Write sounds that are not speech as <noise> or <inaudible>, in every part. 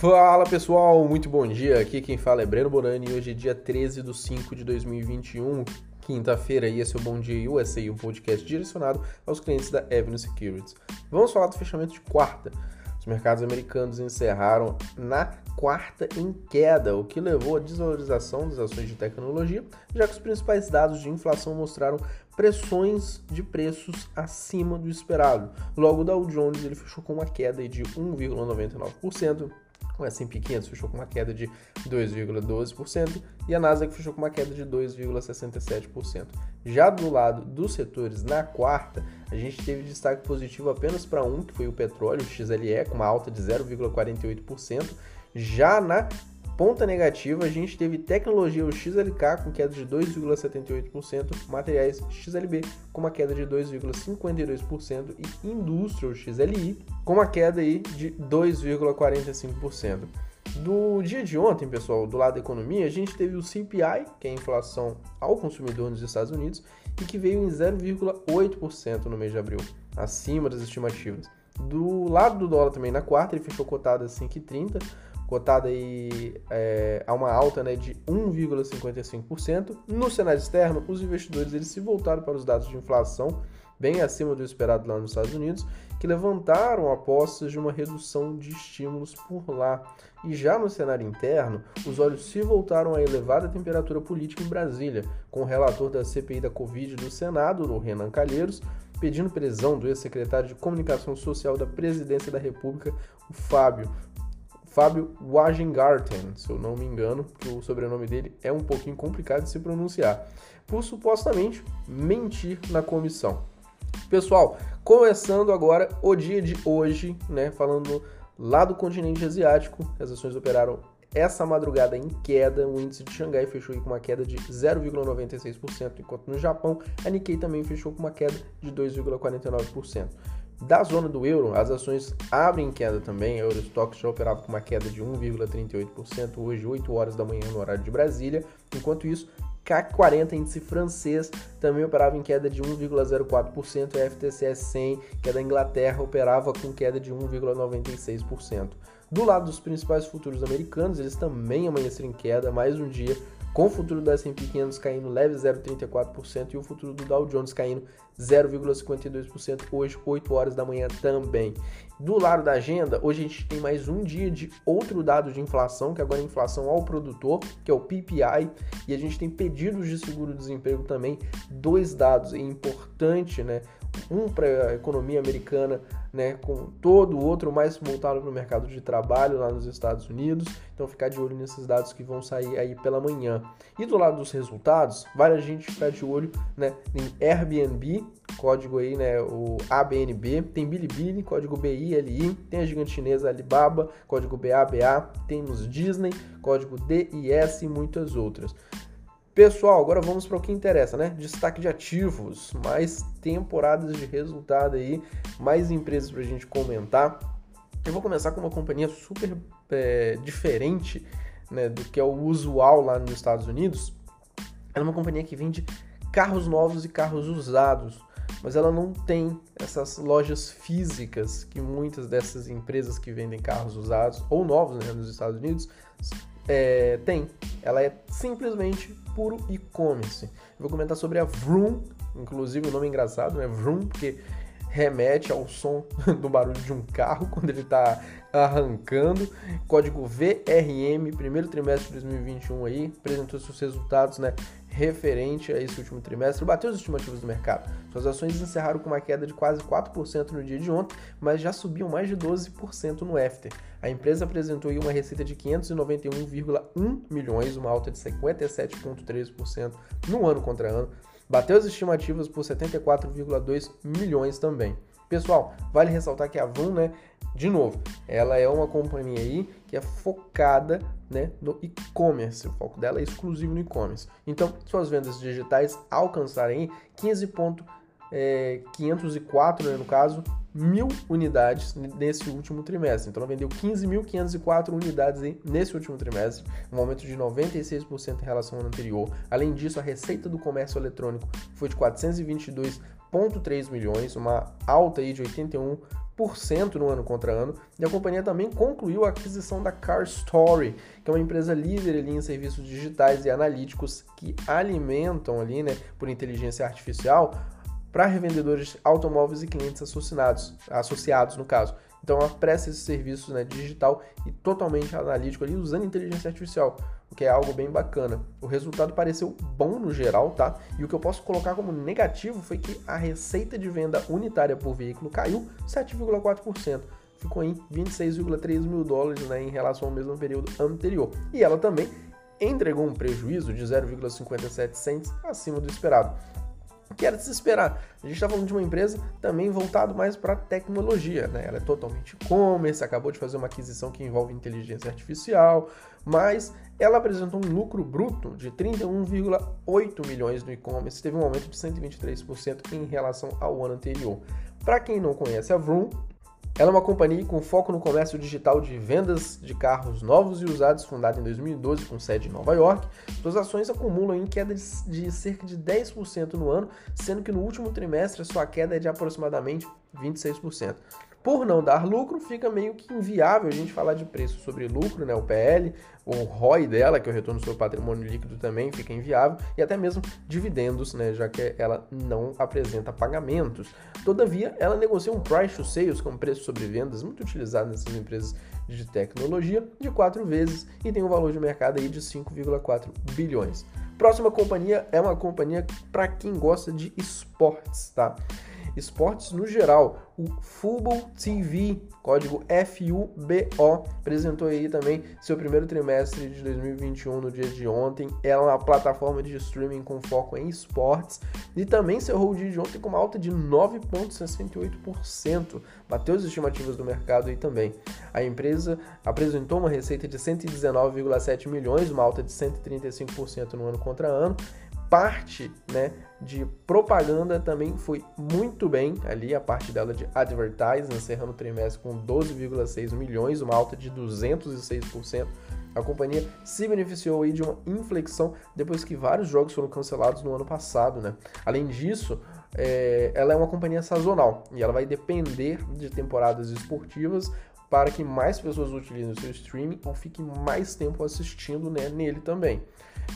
Fala pessoal, muito bom dia. Aqui quem fala é Breno Borani e hoje é dia 13 de 5 de 2021, quinta-feira, e esse é o Bom Dia USA, um podcast direcionado aos clientes da Avenue Securities. Vamos falar do fechamento de quarta. Os mercados americanos encerraram na quarta em queda, o que levou à desvalorização das ações de tecnologia, já que os principais dados de inflação mostraram pressões de preços acima do esperado. Logo, o Dow Jones ele fechou com uma queda de 1,99%, o S&P 500 fechou com uma queda de 2,12% e a Nasdaq fechou com uma queda de 2,67%. Já do lado dos setores, na quarta, a gente teve destaque positivo apenas para um, que foi o petróleo, o XLE, com uma alta de 0,48%. Já na ponta negativa, a gente teve tecnologia, o XLK, com queda de 2,78%, materiais XLB, com uma queda de 2,52% e indústria, XLI, com uma queda aí de 2,45%. Do dia de ontem, pessoal, do lado da economia, a gente teve o CPI, que é a inflação ao consumidor nos Estados Unidos, e que veio em 0,8% no mês de abril, acima das estimativas. Do lado do dólar também, na quarta, ele fechou cotado a 5,30, cotada aí é, a uma alta né, de 1,55%. No cenário externo, os investidores eles se voltaram para os dados de inflação, bem acima do esperado lá nos Estados Unidos, que levantaram apostas de uma redução de estímulos por lá. E já no cenário interno, os olhos se voltaram à elevada temperatura política em Brasília, com o relator da CPI da Covid do Senado, o Renan Calheiros, pedindo prisão do ex-secretário de Comunicação Social da Presidência da República, o Fábio, Fábio Wagengarten, se eu não me engano, que o sobrenome dele é um pouquinho complicado de se pronunciar, por supostamente mentir na comissão. Pessoal, começando agora o dia de hoje, né, falando lá do continente asiático, as ações operaram essa madrugada em queda, o índice de Xangai fechou com uma queda de 0,96%, enquanto no Japão a Nikkei também fechou com uma queda de 2,49%. Da zona do euro, as ações abrem queda também. A Eurostox já operava com uma queda de 1,38%, hoje 8 horas da manhã no horário de Brasília. Enquanto isso, CAC 40, índice francês, também operava em queda de 1,04% e a FTSE 100, que é da Inglaterra, operava com queda de 1,96%. Do lado dos principais futuros americanos, eles também amanheceram em queda, mais um dia com o futuro do S&P 500 caindo leve 0,34% e o futuro do Dow Jones caindo 0,52% hoje, 8 horas da manhã também. Do lado da agenda, hoje a gente tem mais um dia de outro dado de inflação, que agora é inflação ao produtor, que é o PPI, e a gente tem pedidos de seguro-desemprego também, dois dados, é importante, né? Um para a economia americana, né, com todo o outro mais voltado para o mercado de trabalho lá nos Estados Unidos. Então ficar de olho nesses dados que vão sair aí pela manhã. E do lado dos resultados, vale a gente ficar de olho, né, em Airbnb, código aí, né, o ABNB, tem Bilibili, código BILI, tem a gigante chinesa Alibaba, código BABA, temos Disney, código DIS e muitas outras. Pessoal, agora vamos para o que interessa, né? Destaque de ativos, mais temporadas de resultado aí, mais empresas para a gente comentar. Eu vou começar com uma companhia super é, diferente né, do que é o usual lá nos Estados Unidos. Ela é uma companhia que vende carros novos e carros usados, mas ela não tem essas lojas físicas que muitas dessas empresas que vendem carros usados ou novos né, nos Estados Unidos é. Ela é simplesmente puro e-commerce. Vou comentar sobre a Vroom, inclusive o nome engraçado, né? Vroom, porque remete ao som <laughs> do barulho de um carro <laughs> quando ele está arrancando. Código VRM, primeiro trimestre de 2021 aí, apresentou seus resultados, né? Referente a esse último trimestre, bateu as estimativas do mercado. Suas ações encerraram com uma queda de quase 4% no dia de ontem, mas já subiam mais de 12% no after. A empresa apresentou uma receita de 591,1 milhões, uma alta de 57,3% no ano contra ano, bateu as estimativas por 74,2 milhões também. Pessoal, vale ressaltar que a Avon, né, de novo, ela é uma companhia aí que é focada, né, no e-commerce. O foco dela é exclusivo no e-commerce. Então, suas vendas digitais alcançarem 15,504, é, né, no caso, mil unidades nesse último trimestre. Então ela vendeu 15.504 unidades nesse último trimestre, um aumento de 96% em relação ao ano anterior. Além disso, a receita do comércio eletrônico foi de 422,3 milhões, uma alta aí de 81 no ano contra ano, e a companhia também concluiu a aquisição da Car Story, que é uma empresa líder ali em serviços digitais e analíticos que alimentam ali, né, por inteligência artificial para revendedores de automóveis e clientes associados, associados no caso. Então ela presta esse serviço né, digital e totalmente analítico ali usando inteligência artificial, o que é algo bem bacana. O resultado pareceu bom no geral, tá? E o que eu posso colocar como negativo foi que a receita de venda unitária por veículo caiu 7,4%. Ficou em 26,3 mil dólares né, em relação ao mesmo período anterior. E ela também entregou um prejuízo de 0,57 cents acima do esperado que era de se esperar. A gente está falando de uma empresa também voltado mais para tecnologia, né? Ela é totalmente e-commerce, acabou de fazer uma aquisição que envolve inteligência artificial, mas ela apresentou um lucro bruto de 31,8 milhões no e-commerce, teve um aumento de 123% em relação ao ano anterior. Para quem não conhece a Vroom, ela é uma companhia com foco no comércio digital de vendas de carros novos e usados, fundada em 2012 com sede em Nova York. Suas ações acumulam em queda de cerca de 10% no ano, sendo que no último trimestre sua queda é de aproximadamente 26% por não dar lucro, fica meio que inviável a gente falar de preço sobre lucro, né? O PL, o ROI dela, que é o retorno sobre patrimônio líquido também, fica inviável, e até mesmo dividendos, né? Já que ela não apresenta pagamentos. Todavia, ela negocia um price to sales, que é um preço sobre vendas muito utilizado nessas empresas de tecnologia, de quatro vezes e tem um valor de mercado aí de 5,4 bilhões. Próxima companhia é uma companhia para quem gosta de esportes, tá? Esportes no geral. O Fubo TV, código FUBO, apresentou aí também seu primeiro trimestre de 2021 no dia de ontem. Ela é uma plataforma de streaming com foco em esportes e também cerrou o dia de ontem com uma alta de 9,68%. Bateu as estimativas do mercado aí também. A empresa apresentou uma receita de 119,7 milhões, uma alta de 135% no ano contra ano parte né, de propaganda também foi muito bem ali, a parte dela de advertising, encerrando o trimestre com 12,6 milhões, uma alta de 206%. A companhia se beneficiou aí de uma inflexão depois que vários jogos foram cancelados no ano passado. Né? Além disso, é, ela é uma companhia sazonal e ela vai depender de temporadas esportivas para que mais pessoas utilizem o seu streaming ou fiquem mais tempo assistindo né, nele também.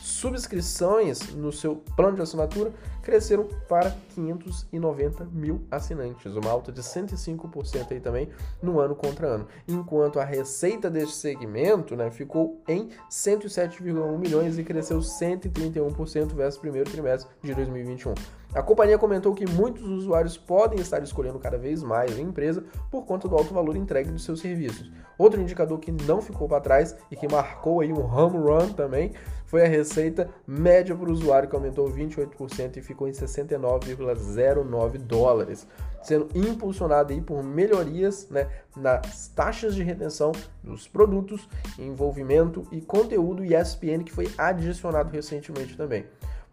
Subscrições no seu plano de assinatura cresceram para 590 mil assinantes, uma alta de 105% aí também no ano contra ano. Enquanto a receita deste segmento né, ficou em 107,1 milhões e cresceu 131% versus o primeiro trimestre de 2021. A companhia comentou que muitos usuários podem estar escolhendo cada vez mais a empresa por conta do alto valor entregue dos seus serviços. Outro indicador que não ficou para trás e que marcou aí um home run também foi a receita média por usuário, que aumentou 28% e ficou em 69,09 dólares, sendo impulsionado aí por melhorias né, nas taxas de retenção dos produtos, envolvimento e conteúdo ESPN, que foi adicionado recentemente também.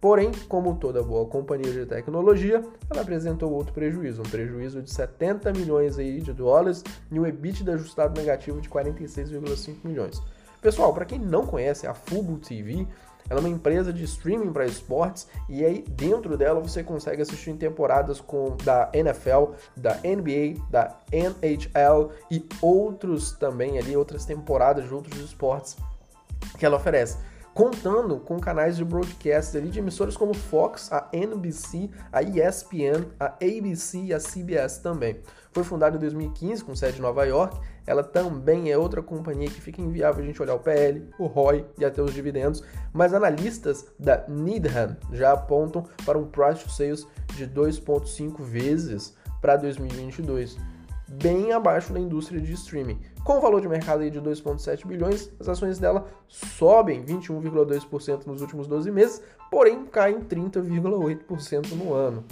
Porém, como toda boa companhia de tecnologia, ela apresentou outro prejuízo, um prejuízo de 70 milhões aí de dólares e um EBITDA ajustado negativo de 46,5 milhões. Pessoal, para quem não conhece a Fubo TV, ela é uma empresa de streaming para esportes e aí dentro dela você consegue assistir em temporadas com da NFL, da NBA, da NHL e outros também ali outras temporadas de outros esportes que ela oferece contando com canais de broadcast ali de emissoras como Fox, a NBC, a ESPN, a ABC e a CBS também. Foi fundada em 2015 com sede em Nova York. Ela também é outra companhia que fica inviável a gente olhar o PL, o ROI e até os dividendos, mas analistas da Needham já apontam para um price to sales de 2.5 vezes para 2022 bem abaixo da indústria de streaming. Com o valor de mercado de 2,7 bilhões, as ações dela sobem 21,2% nos últimos 12 meses, porém caem 30,8% no ano.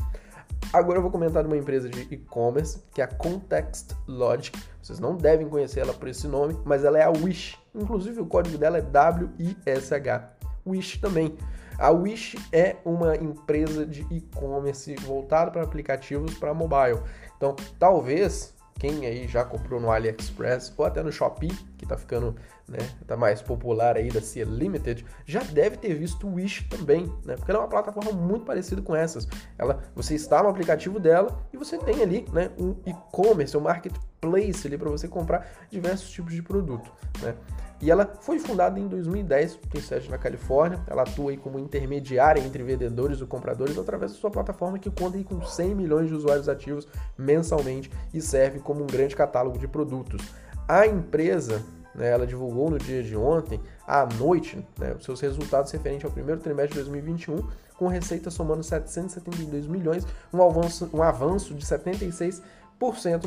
Agora eu vou comentar de uma empresa de e-commerce, que é a Context Logic. Vocês não devem conhecer ela por esse nome, mas ela é a Wish. Inclusive o código dela é W-I-S-H. Wish também. A Wish é uma empresa de e-commerce voltada para aplicativos para mobile. Então, talvez quem aí já comprou no AliExpress ou até no Shopee, que tá ficando, né, tá mais popular aí da Cia Limited, já deve ter visto o Wish também, né? Porque ela é uma plataforma muito parecida com essas. Ela, você instala o aplicativo dela e você tem ali, né, um e-commerce, um marketplace ali para você comprar diversos tipos de produto, né? E ela foi fundada em 2010, tem sede na Califórnia. Ela atua aí como intermediária entre vendedores e compradores através da sua plataforma que conta aí com 100 milhões de usuários ativos mensalmente e serve como um grande catálogo de produtos. A empresa né, ela divulgou no dia de ontem, à noite, né, os seus resultados referentes ao primeiro trimestre de 2021, com receita somando 772 milhões, um avanço, um avanço de 76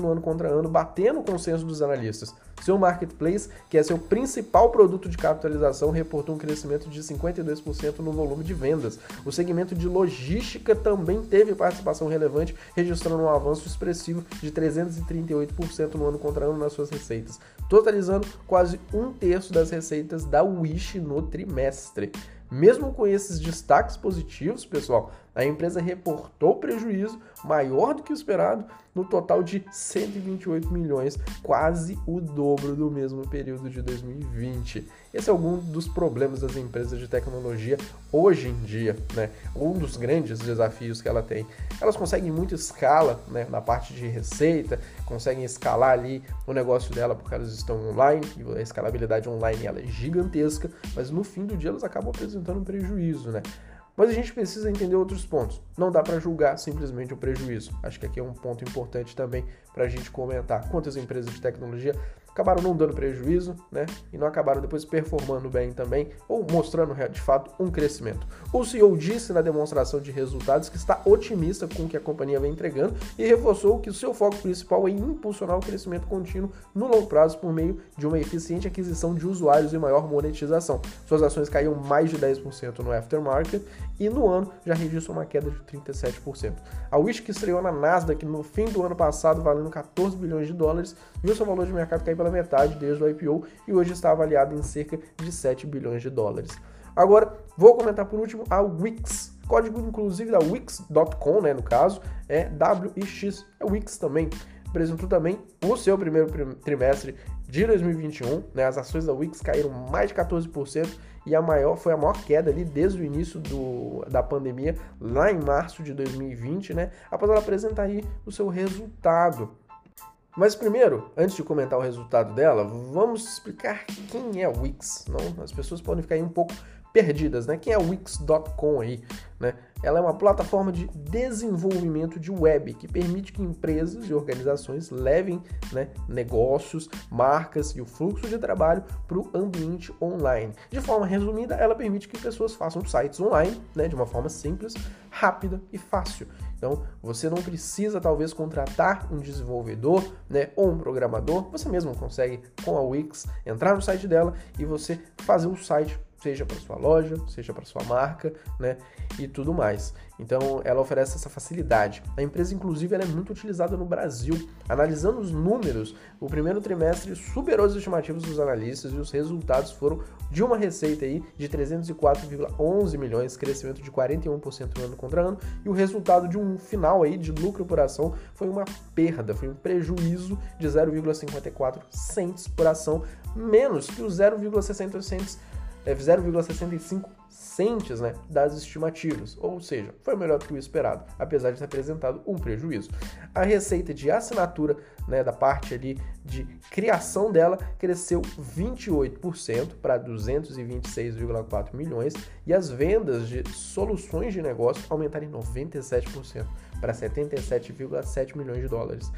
no ano contra ano, batendo o consenso dos analistas. Seu marketplace, que é seu principal produto de capitalização, reportou um crescimento de 52% no volume de vendas. O segmento de logística também teve participação relevante, registrando um avanço expressivo de 338% no ano contra ano nas suas receitas, totalizando quase um terço das receitas da Wish no trimestre. Mesmo com esses destaques positivos, pessoal, a empresa reportou prejuízo maior do que esperado, no total de 128 milhões, quase o dobro do mesmo período de 2020. Esse é algum dos problemas das empresas de tecnologia hoje em dia, né? Um dos grandes desafios que ela tem. Elas conseguem muita escala, né, na parte de receita, conseguem escalar ali o negócio dela porque elas estão online e a escalabilidade online ela é gigantesca, mas no fim do dia elas acabam apresentando um prejuízo, né? Mas a gente precisa entender outros pontos. Não dá para julgar simplesmente o prejuízo. Acho que aqui é um ponto importante também para a gente comentar. Quantas empresas de tecnologia acabaram não dando prejuízo, né? E não acabaram depois performando bem também, ou mostrando de fato um crescimento. O CEO disse na demonstração de resultados que está otimista com o que a companhia vem entregando e reforçou que o seu foco principal é impulsionar o crescimento contínuo no longo prazo por meio de uma eficiente aquisição de usuários e maior monetização. Suas ações caíram mais de 10% no aftermarket e no ano já registrou uma queda de 37%. A Wish, que estreou na Nasdaq no fim do ano passado, valendo 14 bilhões de dólares, viu seu valor de mercado cair pela metade desde o IPO e hoje está avaliado em cerca de 7 bilhões de dólares. Agora, vou comentar por último a Wix. Código inclusive da Wix.com, né, no caso, é WIX, é Wix também. Apresentou também o seu primeiro trimestre de 2021, né, as ações da Wix caíram mais de 14% e a maior foi a maior queda ali desde o início do, da pandemia, lá em março de 2020, né, após ela apresentar aí o seu resultado. Mas primeiro, antes de comentar o resultado dela, vamos explicar quem é Wix. Não, as pessoas podem ficar aí um pouco perdidas, né? Quem é Wix.com aí, né? Ela é uma plataforma de desenvolvimento de web que permite que empresas e organizações levem né, negócios, marcas e o fluxo de trabalho para o ambiente online. De forma resumida, ela permite que pessoas façam sites online né, de uma forma simples, rápida e fácil. Então, você não precisa talvez contratar um desenvolvedor, né, ou um programador. Você mesmo consegue com a Wix entrar no site dela e você fazer o site seja para sua loja, seja para sua marca, né, e tudo mais. Então, ela oferece essa facilidade. A empresa, inclusive, ela é muito utilizada no Brasil. Analisando os números, o primeiro trimestre superou as estimativas dos analistas e os resultados foram de uma receita aí de 304,11 milhões, crescimento de 41% ano contra ano, e o resultado de um final aí de lucro por ação foi uma perda, foi um prejuízo de 0,54 cents por ação, menos que o 0,60 cents 0,65 centes né, das estimativas, ou seja, foi melhor do que o esperado, apesar de ter apresentado um prejuízo. A receita de assinatura né, da parte ali de criação dela cresceu 28% para 226,4 milhões e as vendas de soluções de negócio aumentaram em 97% para 77,7 milhões de dólares.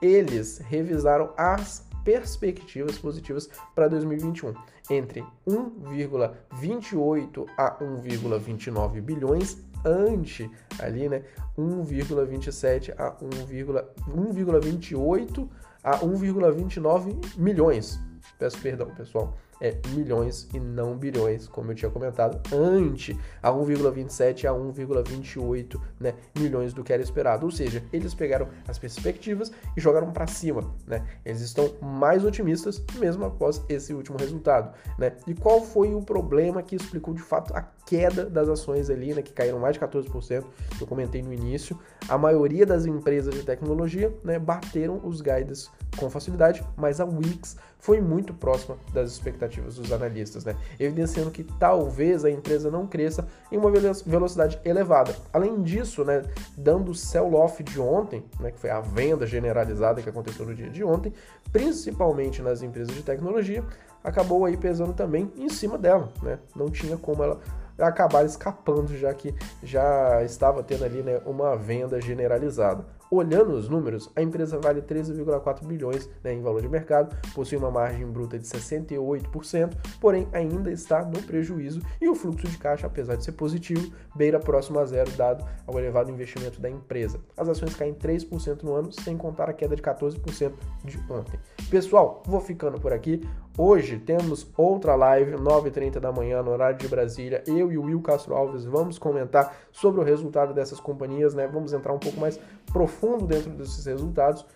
Eles revisaram as perspectivas positivas para 2021, entre 1,28 a 1,29 bilhões ante ali, né, 1,27 a 1,28 a 1,29 milhões. Peço perdão, pessoal. É milhões e não bilhões, como eu tinha comentado, ante a 1,27 a 1,28 né, milhões do que era esperado. Ou seja, eles pegaram as perspectivas e jogaram para cima. Né? Eles estão mais otimistas mesmo após esse último resultado. Né? E qual foi o problema que explicou de fato a queda das ações ali, né, que caíram mais de 14%, que eu comentei no início. A maioria das empresas de tecnologia né, bateram os guides com facilidade, mas a Wix foi muito próxima das expectativas dos analistas, né? evidenciando que talvez a empresa não cresça em uma velocidade elevada. Além disso, né, dando o sell-off de ontem, né, que foi a venda generalizada que aconteceu no dia de ontem, principalmente nas empresas de tecnologia, acabou aí pesando também em cima dela. Né? Não tinha como ela acabar escapando, já que já estava tendo ali né, uma venda generalizada. Olhando os números, a empresa vale 13,4 bilhões né, em valor de mercado, possui uma margem bruta de 68%, porém ainda está no prejuízo e o fluxo de caixa, apesar de ser positivo, beira próximo a zero dado ao elevado investimento da empresa. As ações caem 3% no ano, sem contar a queda de 14% de ontem. Pessoal, vou ficando por aqui. Hoje temos outra live, 9h30 da manhã, no horário de Brasília. Eu e o Will Castro Alves vamos comentar sobre o resultado dessas companhias, né? Vamos entrar um pouco mais profundo dentro desses resultados.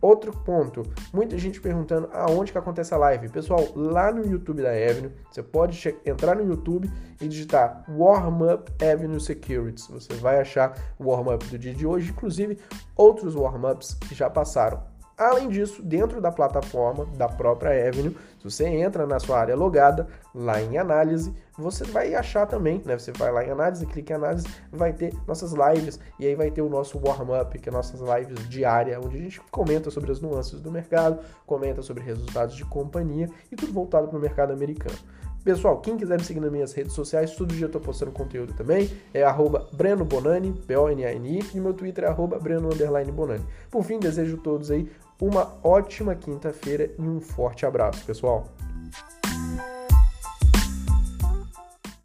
Outro ponto, muita gente perguntando aonde que acontece a live. Pessoal, lá no YouTube da Avenue, você pode entrar no YouTube e digitar Warm Up Avenue Securities. Você vai achar o warm up do dia de hoje, inclusive outros warm ups que já passaram. Além disso, dentro da plataforma da própria Avenue, se você entra na sua área logada, lá em análise, você vai achar também, né? Você vai lá em análise, clica em análise, vai ter nossas lives e aí vai ter o nosso warm-up, que é nossas lives diárias, onde a gente comenta sobre as nuances do mercado, comenta sobre resultados de companhia e tudo voltado para o mercado americano. Pessoal, quem quiser me seguir nas minhas redes sociais, todo dia eu tô postando conteúdo também. É arroba Breno Bonani, B-O-N-A-N-I, e meu Twitter é arroba Breno Bonani. Por fim, desejo a todos aí uma ótima quinta-feira e um forte abraço, pessoal.